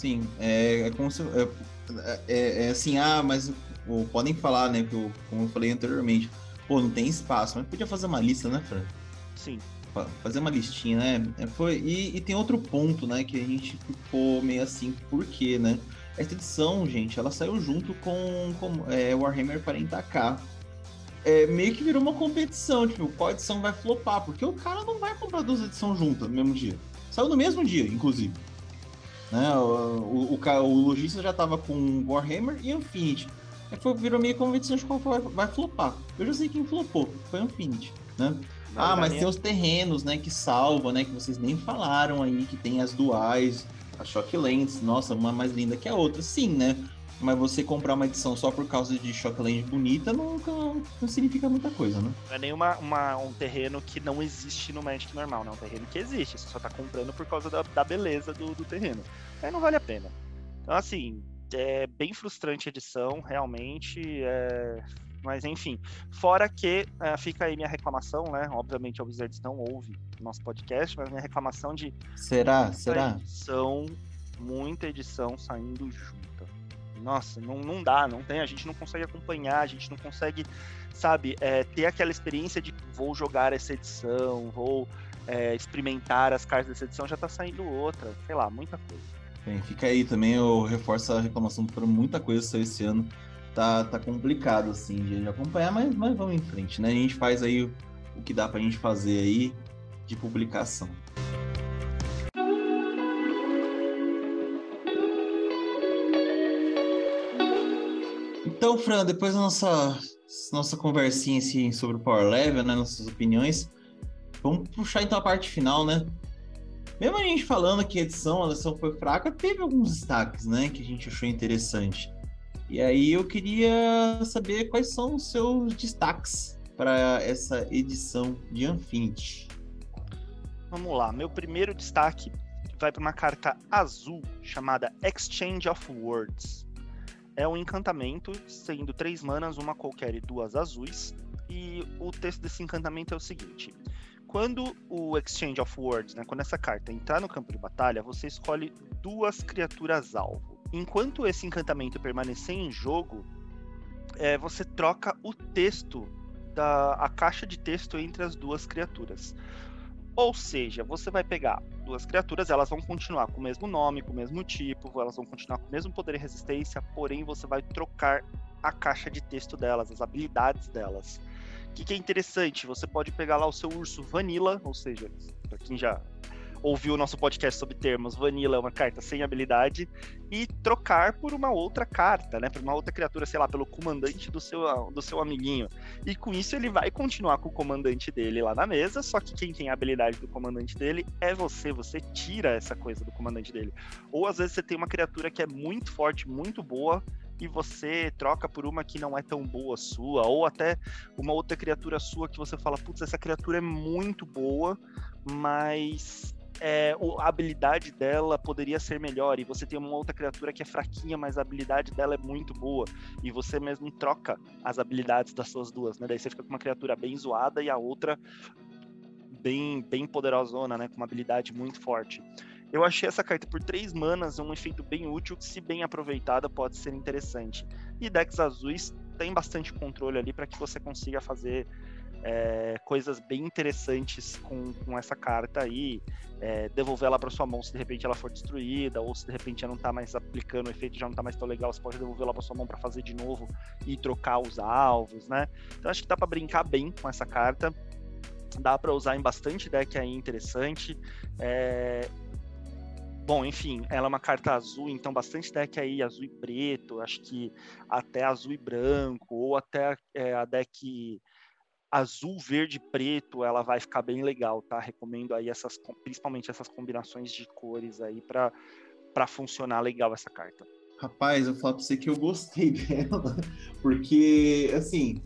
Sim, é, é como se. É, é, é assim, ah, mas ou, podem falar, né? Que eu, como eu falei anteriormente, pô, não tem espaço, mas podia fazer uma lista, né, Fran? Sim. Fazer uma listinha, né? É, foi, e, e tem outro ponto, né, que a gente ficou meio assim, por quê, né? Essa edição, gente, ela saiu junto com, com é, Warhammer 40k. É, meio que virou uma competição, tipo, qual edição vai flopar? Porque o cara não vai comprar duas edições juntas no mesmo dia. Saiu no mesmo dia, inclusive. Né? O, o, o, o lojista já tava com Warhammer e Infinity. Aí foi, virou meio competição de qual vai, vai flopar. Eu já sei quem flopou, foi Infinity, né? ah, mas tem os terrenos, né, que salva, né, que vocês nem falaram aí, que tem as duais, a Shocklands, nossa, uma mais linda que a outra, sim, né? Mas você comprar uma edição só por causa de Shockland bonita nunca não significa muita coisa, né? Não é nem uma, uma, um terreno que não existe no Magic normal, né? É um terreno que existe, você só tá comprando por causa da, da beleza do, do terreno. Aí não vale a pena. Então, assim, é bem frustrante a edição, realmente. É... Mas enfim, fora que uh, fica aí minha reclamação, né? Obviamente a Wizards não ouve o nosso podcast, mas minha reclamação de. Será? Será? Edição, muita edição saindo junta. Nossa, não, não dá, não tem, a gente não consegue acompanhar, a gente não consegue, sabe, é, ter aquela experiência de vou jogar essa edição, vou é, experimentar as cartas dessa edição, já tá saindo outra, sei lá, muita coisa. Bem, fica aí também, eu reforço a reclamação por muita coisa saiu esse ano tá, tá complicado, assim, de acompanhar, mas, mas vamos em frente, né? A gente faz aí o, que dá pra gente fazer aí de publicação. Então, Fran, depois da nossa, nossa conversinha assim, sobre o Power Level, né, nossas opiniões, vamos puxar então a parte final, né? Mesmo a gente falando que a edição, a edição foi fraca, teve alguns destaques, né, que a gente achou interessante. E aí eu queria saber quais são os seus destaques para essa edição de Infinity. Vamos lá, meu primeiro destaque vai para uma carta azul chamada Exchange of Words. É um encantamento, sendo três manas, uma qualquer e duas azuis. E o texto desse encantamento é o seguinte: quando o Exchange of Words, né, quando essa carta entrar no campo de batalha, você escolhe duas criaturas alvo. Enquanto esse encantamento permanecer em jogo, é, você troca o texto da a caixa de texto entre as duas criaturas. Ou seja, você vai pegar duas criaturas, elas vão continuar com o mesmo nome, com o mesmo tipo, elas vão continuar com o mesmo poder e resistência, porém você vai trocar a caixa de texto delas, as habilidades delas. O que, que é interessante? Você pode pegar lá o seu urso Vanilla, ou seja, para quem já ouviu o nosso podcast sobre termos, Vanilla é uma carta sem habilidade, e trocar por uma outra carta, né? Por uma outra criatura, sei lá, pelo comandante do seu, do seu amiguinho. E com isso ele vai continuar com o comandante dele lá na mesa, só que quem tem a habilidade do comandante dele é você, você tira essa coisa do comandante dele. Ou às vezes você tem uma criatura que é muito forte, muito boa, e você troca por uma que não é tão boa sua, ou até uma outra criatura sua que você fala, putz, essa criatura é muito boa, mas é, a habilidade dela poderia ser melhor, e você tem uma outra criatura que é fraquinha, mas a habilidade dela é muito boa, e você mesmo troca as habilidades das suas duas, né? Daí você fica com uma criatura bem zoada e a outra bem, bem poderosona, né? Com uma habilidade muito forte. Eu achei essa carta por três manas um efeito bem útil que, se bem aproveitada, pode ser interessante. E decks azuis tem bastante controle ali para que você consiga fazer é, coisas bem interessantes com, com essa carta aí, é, devolver ela para sua mão se de repente ela for destruída, ou se de repente já não está mais aplicando o efeito, já não está mais tão legal, você pode devolver ela para sua mão para fazer de novo e trocar os alvos, né? Então acho que dá para brincar bem com essa carta. Dá para usar em bastante deck aí interessante. É, Bom, enfim, ela é uma carta azul, então bastante deck aí azul e preto, acho que até azul e branco, ou até é, a deck azul, verde preto, ela vai ficar bem legal, tá? Recomendo aí essas, principalmente essas combinações de cores aí para para funcionar legal essa carta. Rapaz, eu falo pra você que eu gostei *laughs* dela, porque, assim,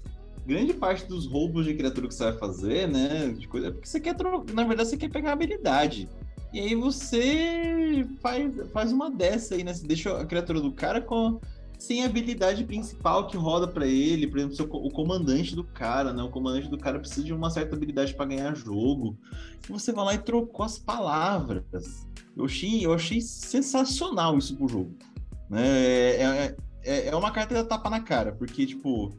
grande parte dos roubos de criatura que você vai fazer, né, de coisa, é porque você quer, na verdade, você quer pegar habilidade. E aí você faz, faz uma dessa aí, né? Você deixa a criatura do cara com sem a habilidade principal que roda para ele, por exemplo, seu, o comandante do cara, né? O comandante do cara precisa de uma certa habilidade para ganhar jogo. E você vai lá e trocou as palavras. Eu achei, eu achei sensacional isso pro jogo. Né? É, é, é, é uma carta da tapa na cara, porque, tipo,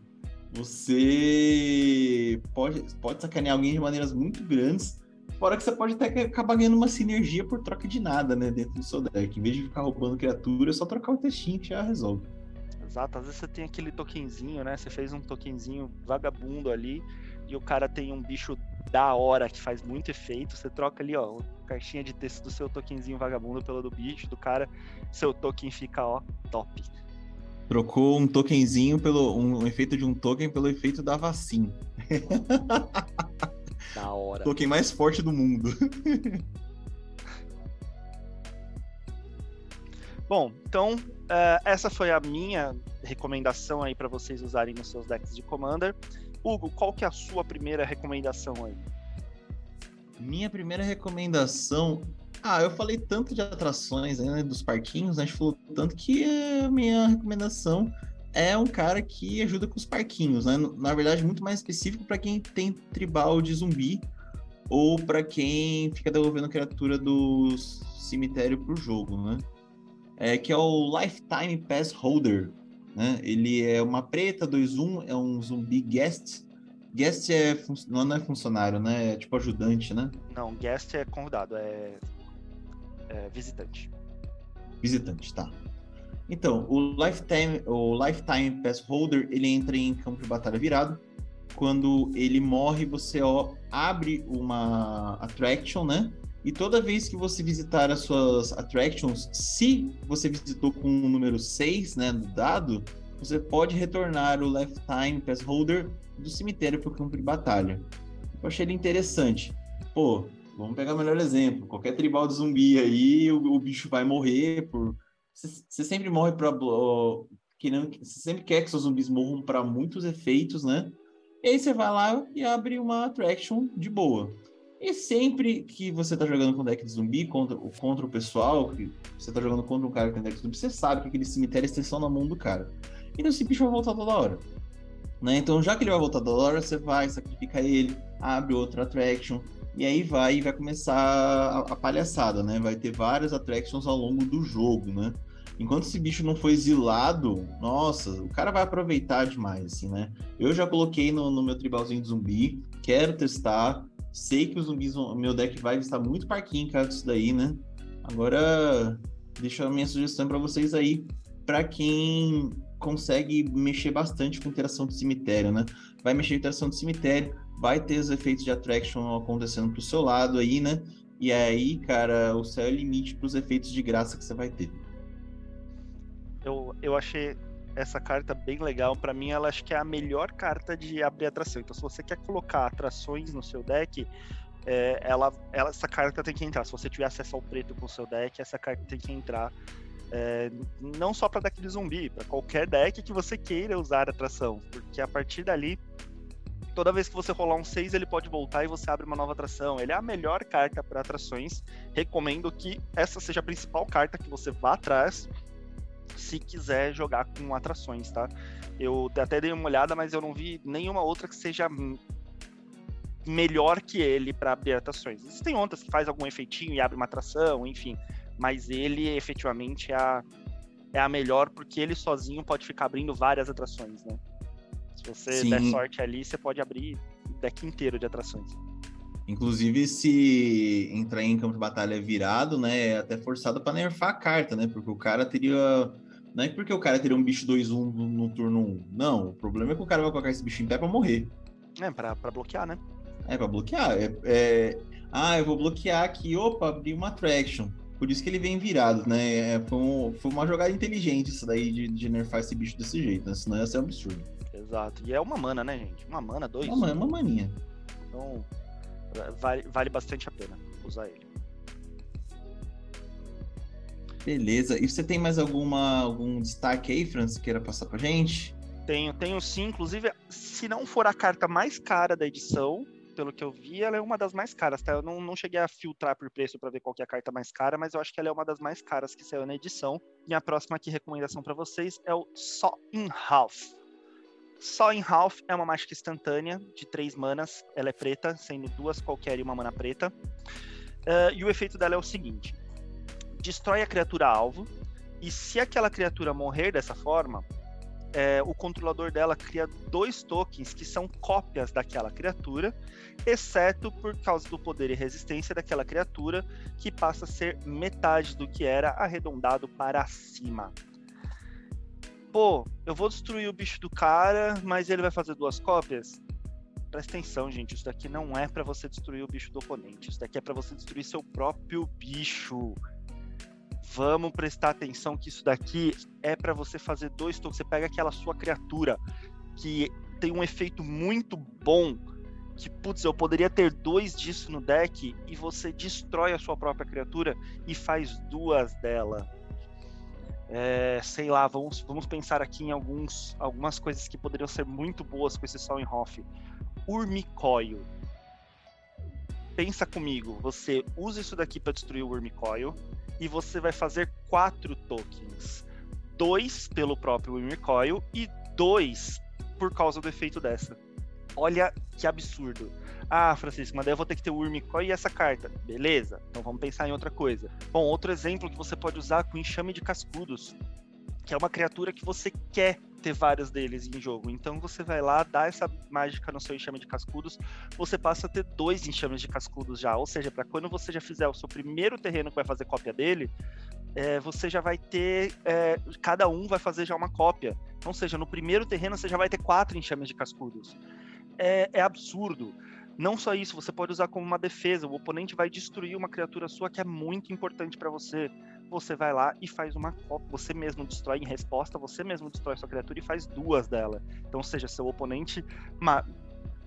você pode, pode sacanear alguém de maneiras muito grandes Fora que você pode até acabar ganhando uma sinergia por troca de nada, né? Dentro do seu deck. Em vez de ficar roubando criatura, é só trocar o textinho que já resolve. Exato, às vezes você tem aquele tokenzinho, né? Você fez um tokenzinho vagabundo ali e o cara tem um bicho da hora que faz muito efeito. Você troca ali, ó, a caixinha de texto do seu tokenzinho vagabundo pelo do bicho do cara, seu token fica, ó, top. Trocou um tokenzinho pelo. Um, um efeito de um token pelo efeito da vacina. Da hora. Token mais forte do mundo. *laughs* Bom, então uh, essa foi a minha recomendação aí para vocês usarem nos seus decks de Commander. Hugo, qual que é a sua primeira recomendação aí? Minha primeira recomendação. Ah, eu falei tanto de atrações né, dos parquinhos, né, a gente falou tanto que a minha recomendação é um cara que ajuda com os parquinhos, né? Na verdade, muito mais específico para quem tem tribal de zumbi ou para quem fica devolvendo criatura do cemitério pro jogo, né? É, que é o Lifetime Pass Holder, né? Ele é uma preta 2-1, é um zumbi guest. Guest é não é funcionário, né? É tipo ajudante, né? Não, guest é convidado, é, é visitante. Visitante, tá. Então, o Lifetime, o Lifetime Pass Holder, ele entra em campo de batalha virado. Quando ele morre, você ó, abre uma Attraction, né? E toda vez que você visitar as suas Attractions, se você visitou com o número 6, né, no dado, você pode retornar o Lifetime Pass Holder do cemitério para o campo de batalha. Eu achei ele interessante. Pô, vamos pegar o melhor exemplo. Qualquer tribal de zumbi aí, o, o bicho vai morrer por você sempre morre para você sempre quer que seus zumbis morram para muitos efeitos, né? E aí você vai lá e abre uma attraction de boa. E sempre que você tá jogando com deck de zumbi contra, contra o pessoal, que você tá jogando contra um cara que tem deck de zumbi, você sabe que aquele cemitério é extensão na mão do cara. Então esse bicho vai voltar toda hora. Né? Então, já que ele vai voltar toda hora, você vai, sacrifica ele, abre outra attraction, e aí vai vai começar a, a, palhaçada, né? Vai ter várias attractions ao longo do jogo, né? Enquanto esse bicho não foi exilado, nossa, o cara vai aproveitar demais, assim, né? Eu já coloquei no, no meu tribalzinho de zumbi, quero testar, sei que os zumbis, o meu deck vai estar muito parquinho, cara, disso daí, né? Agora, deixa a minha sugestão para vocês aí, para quem consegue mexer bastante com interação do cemitério, né? Vai mexer interação do cemitério, vai ter os efeitos de attraction acontecendo pro seu lado aí, né? E aí, cara, o céu é o limite para os efeitos de graça que você vai ter. Eu, eu achei essa carta bem legal. Para mim, ela acho que é a melhor carta de abrir atração. Então, se você quer colocar atrações no seu deck, é, ela, ela, essa carta tem que entrar. Se você tiver acesso ao preto com o seu deck, essa carta tem que entrar. É, não só para deck de zumbi, para qualquer deck que você queira usar atração, porque a partir dali toda vez que você rolar um 6, ele pode voltar e você abre uma nova atração. Ele é a melhor carta para atrações. Recomendo que essa seja a principal carta que você vá atrás se quiser jogar com atrações, tá? Eu até dei uma olhada, mas eu não vi nenhuma outra que seja melhor que ele para abrir atrações. Existem outras que faz algum efeitinho e abre uma atração, enfim, mas ele efetivamente é a, é a melhor porque ele sozinho pode ficar abrindo várias atrações, né? Se você Sim. der sorte ali, você pode abrir deck inteiro de atrações. Inclusive, se entrar em campo de batalha virado, né, é até forçado para nerfar a carta, né? Porque o cara teria. Não é porque o cara teria um bicho 2-1 no, no, turno 1. Não, o problema é que o cara vai colocar esse bicho em pé pra morrer. É, pra, pra bloquear, né? É, pra bloquear. É, é... Ah, eu vou bloquear aqui. Opa, abri uma attraction. Por isso que ele vem virado, né? É, foi, um, foi uma jogada inteligente isso daí de, de nerfar esse bicho desse jeito, né? Senão ia ser um absurdo. Exato. E é uma mana, né, gente? Uma mana, dois. Uma, uma maninha. Então, vale, vale bastante a pena usar ele. Beleza. E você tem mais alguma algum destaque aí, Francis, queira passar pra gente? Tenho, tenho sim. Inclusive, se não for a carta mais cara da edição, pelo que eu vi, ela é uma das mais caras, tá? Eu não, não cheguei a filtrar por preço para ver qual é a carta mais cara, mas eu acho que ela é uma das mais caras que saiu na edição. E a próxima aqui recomendação para vocês é o Saw in Half. Só em Half é uma mágica instantânea de três manas. Ela é preta, sendo duas qualquer e uma mana preta. Uh, e o efeito dela é o seguinte: destrói a criatura alvo. E se aquela criatura morrer dessa forma, é, o controlador dela cria dois tokens que são cópias daquela criatura, exceto por causa do poder e resistência daquela criatura, que passa a ser metade do que era arredondado para cima pô, eu vou destruir o bicho do cara, mas ele vai fazer duas cópias? Presta atenção, gente, isso daqui não é para você destruir o bicho do oponente, isso daqui é para você destruir seu próprio bicho. Vamos prestar atenção que isso daqui é para você fazer dois. Você pega aquela sua criatura que tem um efeito muito bom, que putz, eu poderia ter dois disso no deck e você destrói a sua própria criatura e faz duas dela é, sei lá, vamos, vamos pensar aqui em alguns, algumas coisas que poderiam ser muito boas com esse Sollenhof. Urmicoil. Pensa comigo, você usa isso daqui para destruir o Urmicoil e você vai fazer quatro tokens. Dois pelo próprio Urmicoil e dois por causa do efeito dessa. Olha que absurdo. Ah, Francisco, mas daí eu vou ter que ter o Urmicói e essa carta. Beleza, então vamos pensar em outra coisa. Bom, outro exemplo que você pode usar com enxame de cascudos, que é uma criatura que você quer ter vários deles em jogo. Então você vai lá, dá essa mágica no seu enxame de cascudos, você passa a ter dois enxames de cascudos já. Ou seja, para quando você já fizer o seu primeiro terreno que vai fazer cópia dele, é, você já vai ter. É, cada um vai fazer já uma cópia. Ou seja, no primeiro terreno você já vai ter quatro enxames de cascudos. É, é absurdo. Não só isso, você pode usar como uma defesa. O oponente vai destruir uma criatura sua que é muito importante para você. Você vai lá e faz uma cópia. Você mesmo destrói em resposta, você mesmo destrói sua criatura e faz duas dela. Então, seja, seu oponente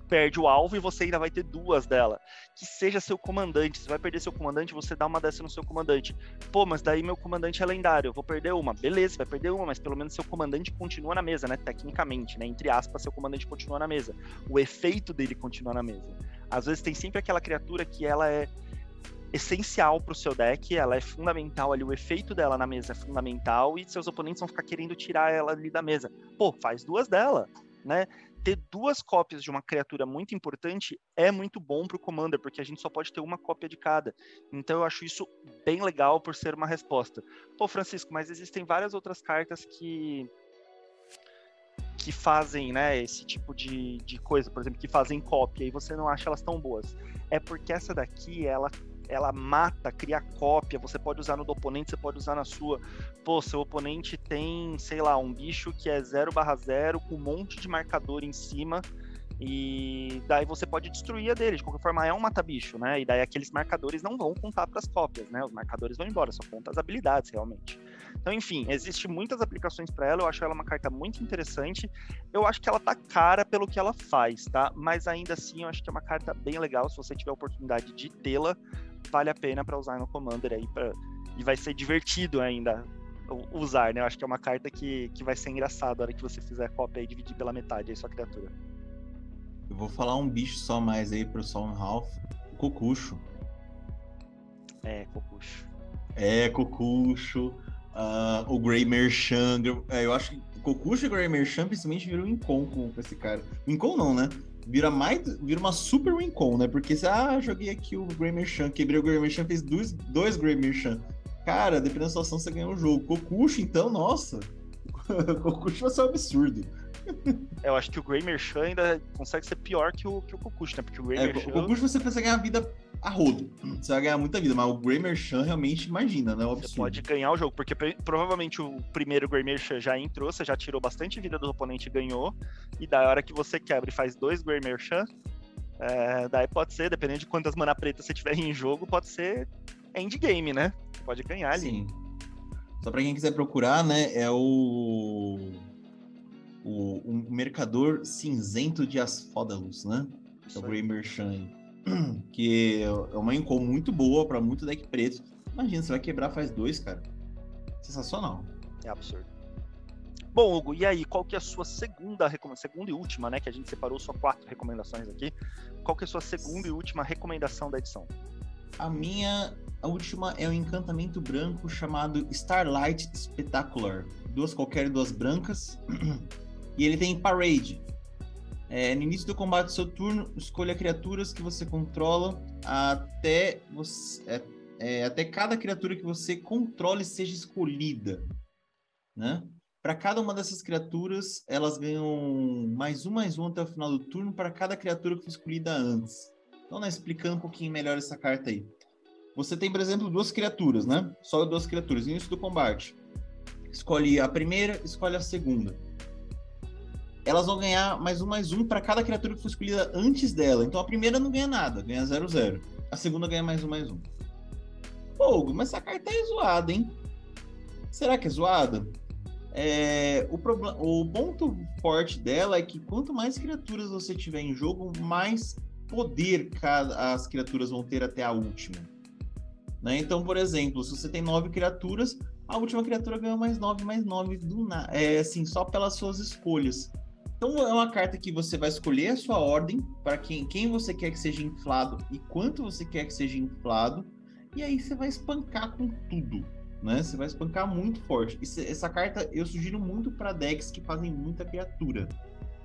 perde o alvo e você ainda vai ter duas dela. Que seja seu comandante. Você vai perder seu comandante, você dá uma dessa no seu comandante. Pô, mas daí meu comandante é lendário, eu vou perder uma. Beleza, vai perder uma, mas pelo menos seu comandante continua na mesa, né? Tecnicamente, né? Entre aspas, seu comandante continua na mesa. O efeito dele continua na mesa. Às vezes tem sempre aquela criatura que ela é essencial para o seu deck, ela é fundamental ali, o efeito dela na mesa é fundamental e seus oponentes vão ficar querendo tirar ela ali da mesa. Pô, faz duas dela, né? ter duas cópias de uma criatura muito importante é muito bom para o Commander, porque a gente só pode ter uma cópia de cada. Então eu acho isso bem legal por ser uma resposta. Pô, Francisco, mas existem várias outras cartas que que fazem, né, esse tipo de, de coisa, por exemplo, que fazem cópia e você não acha elas tão boas. É porque essa daqui, ela ela mata, cria cópia, você pode usar no do oponente, você pode usar na sua. Pô, seu oponente tem, sei lá, um bicho que é 0 barra 0 com um monte de marcador em cima E daí você pode destruir a dele. De qualquer forma, é um mata-bicho, né? E daí aqueles marcadores não vão contar para as cópias, né? Os marcadores vão embora, só conta as habilidades realmente. Então, enfim, existe muitas aplicações para ela. Eu acho ela uma carta muito interessante. Eu acho que ela tá cara pelo que ela faz, tá? Mas ainda assim, eu acho que é uma carta bem legal. Se você tiver a oportunidade de tê-la, vale a pena para usar no Commander aí. Pra... E vai ser divertido ainda usar, né? Eu acho que é uma carta que, que vai ser engraçado a hora que você fizer a cópia e dividir pela metade aí sua criatura. Eu vou falar um bicho só mais aí pro Son Ralph. Cocucho. É, Cocucho. É, Cocucho. Uh, o Grey Merchan. É, eu acho que o Cocucho e o Grey Merchan principalmente viram um Incon com esse cara. Incon não, né? Vira, mais, vira uma super Wincon, né? Porque se, ah, joguei aqui o Grey Merchan, quebrei o Grey Merchan, fez dois, dois Grey Merchan. Cara, dependendo da situação, você ganhou o jogo. Cocucho, então, nossa. *laughs* Cocucho vai ser um absurdo. Eu acho que o Grey Merchan ainda consegue ser pior que o, que o Kokush, né? Porque o Grey é. O Kokush você consegue ganhar vida a rodo. Você vai ganhar muita vida, mas o Grey Merchan realmente imagina, né? É um você pode ganhar o jogo, porque provavelmente o primeiro Grey Merchan já entrou, você já tirou bastante vida do oponente e ganhou, e da hora que você quebra e faz dois Grey Merchan, é, daí pode ser, dependendo de quantas mana pretas você tiver em jogo, pode ser endgame, né? Pode ganhar ali. Sim. Só pra quem quiser procurar, né, é o o, o mercador cinzento de Asfódalos, né? Que é o Grey Merchant. *clears throat* Que é uma incom muito boa para muito deck preto. Imagina, você vai quebrar faz dois, cara. Sensacional. É absurdo. Bom, Hugo, e aí, qual que é a sua segunda recomendação? Segunda e última, né? Que a gente separou só quatro recomendações aqui. Qual que é a sua segunda e última recomendação da edição? A minha a última é o um encantamento branco chamado Starlight Spectacular. Duas qualquer duas brancas. *clears throat* E ele tem Parade. É, no início do combate do seu turno, escolha criaturas que você controla até, você, é, é, até cada criatura que você controle seja escolhida. Né? Para cada uma dessas criaturas, elas ganham mais um, mais um até o final do turno para cada criatura que foi escolhida antes. Então, né, explicando um pouquinho melhor essa carta aí. Você tem, por exemplo, duas criaturas, né? Só duas criaturas. No início do combate. Escolhe a primeira, escolhe a segunda elas vão ganhar mais um, mais um para cada criatura que for escolhida antes dela. Então a primeira não ganha nada, ganha 0-0. A segunda ganha mais um, mais um. Fogo, mas essa carta é zoada, hein? Será que é zoada? É, o, o ponto forte dela é que quanto mais criaturas você tiver em jogo, mais poder as criaturas vão ter até a última. Né? Então, por exemplo, se você tem nove criaturas, a última criatura ganha mais nove, mais nove do nada. É assim, só pelas suas escolhas. Então é uma carta que você vai escolher a sua ordem para quem, quem você quer que seja inflado e quanto você quer que seja inflado. E aí você vai espancar com tudo, né? Você vai espancar muito forte. Essa, carta eu sugiro muito para decks que fazem muita criatura,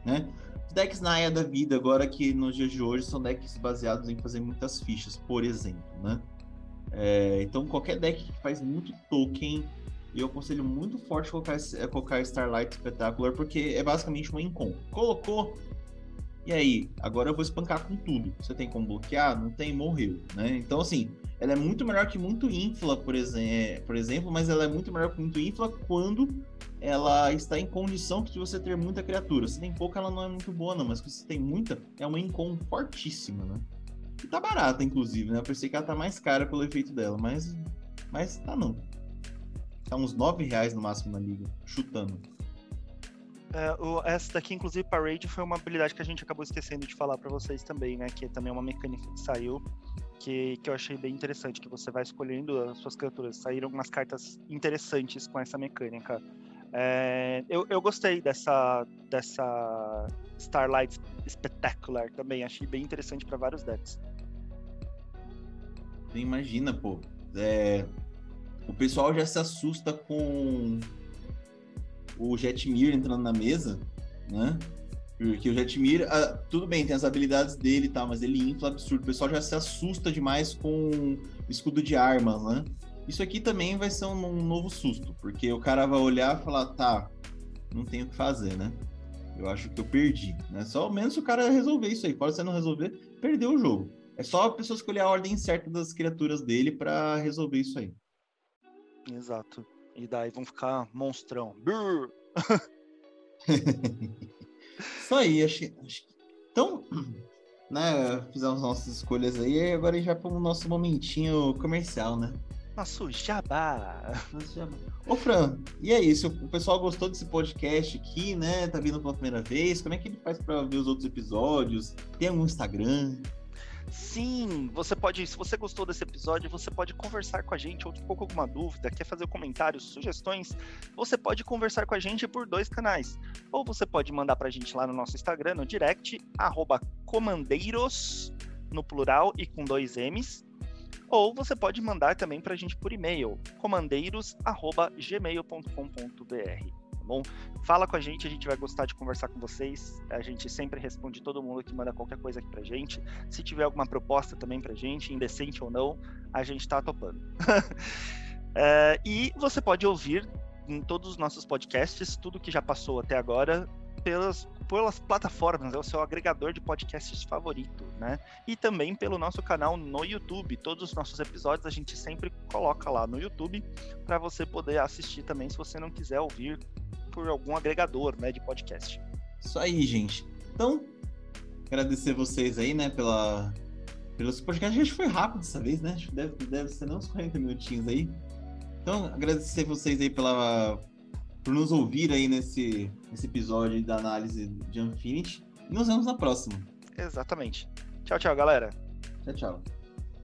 né? Decks Naya da vida agora que nos dias de hoje são decks baseados em fazer muitas fichas, por exemplo, né? É, então qualquer deck que faz muito token e eu aconselho muito forte colocar, é, colocar Starlight Spectacular, porque é basicamente uma incom. Colocou, e aí? Agora eu vou espancar com tudo. Você tem como bloquear? Não tem, morreu, né? Então, assim, ela é muito melhor que muito infla, por, exe por exemplo, mas ela é muito melhor que muito infla quando ela está em condição de você ter muita criatura. Se tem pouca, ela não é muito boa, não, mas se você tem muita, é uma incom fortíssima, né? E tá barata, inclusive, né? Eu pensei que ela tá mais cara pelo efeito dela, mas, mas tá não. Tá uns 9 reais no máximo na liga, chutando. É, o, essa daqui, inclusive, Parade foi uma habilidade que a gente acabou esquecendo de falar para vocês também, né? Que também é uma mecânica que saiu, que, que eu achei bem interessante, que você vai escolhendo as suas criaturas. Saíram umas cartas interessantes com essa mecânica. É, eu, eu gostei dessa, dessa Starlight Spectacular também, achei bem interessante para vários decks. Imagina, pô. É, o pessoal já se assusta com o Jetmir entrando na mesa, né? Porque o Jetmir, ah, tudo bem, tem as habilidades dele e tal, mas ele infla absurdo. O pessoal já se assusta demais com escudo de armas, né? Isso aqui também vai ser um, um novo susto, porque o cara vai olhar e falar, tá, não tenho o que fazer, né? Eu acho que eu perdi, né? Só menos se o cara resolver isso aí. Pode você não resolver, perdeu o jogo. É só a pessoa escolher a ordem certa das criaturas dele para resolver isso aí. Exato. E daí vão ficar monstrão. *laughs* Isso aí, acho, acho, Então, né, fizemos nossas escolhas aí, e agora já para o nosso momentinho comercial, né? Nosso jabá. Nosso jabá. Ô, Fran, e é isso. O pessoal gostou desse podcast aqui, né? Tá vindo pela primeira vez. Como é que ele faz para ver os outros episódios? Tem algum Instagram? Sim, você pode, se você gostou desse episódio, você pode conversar com a gente, ou ficou com alguma dúvida, quer fazer comentários, sugestões, você pode conversar com a gente por dois canais. Ou você pode mandar para a gente lá no nosso Instagram, no direct, comandeiros, no plural e com dois M's. Ou você pode mandar também para a gente por e-mail, comandeiros.gmail.com.br tá bom? Fala com a gente, a gente vai gostar de conversar com vocês. A gente sempre responde todo mundo que manda qualquer coisa aqui pra gente. Se tiver alguma proposta também pra gente, indecente ou não, a gente tá topando. *laughs* é, e você pode ouvir em todos os nossos podcasts, tudo que já passou até agora, pelas, pelas plataformas, é o seu agregador de podcasts favorito, né? E também pelo nosso canal no YouTube. Todos os nossos episódios a gente sempre coloca lá no YouTube para você poder assistir também se você não quiser ouvir por algum agregador, né, de podcast. Isso aí, gente. Então, agradecer vocês aí, né, pela pelos podcasts. A gente foi rápido dessa vez, né? Acho que deve, deve ser uns 40 minutinhos aí. Então, agradecer vocês aí pela por nos ouvir aí nesse, nesse episódio da análise de Infinity. E nos vemos na próxima. Exatamente. Tchau, tchau, galera. Tchau, tchau.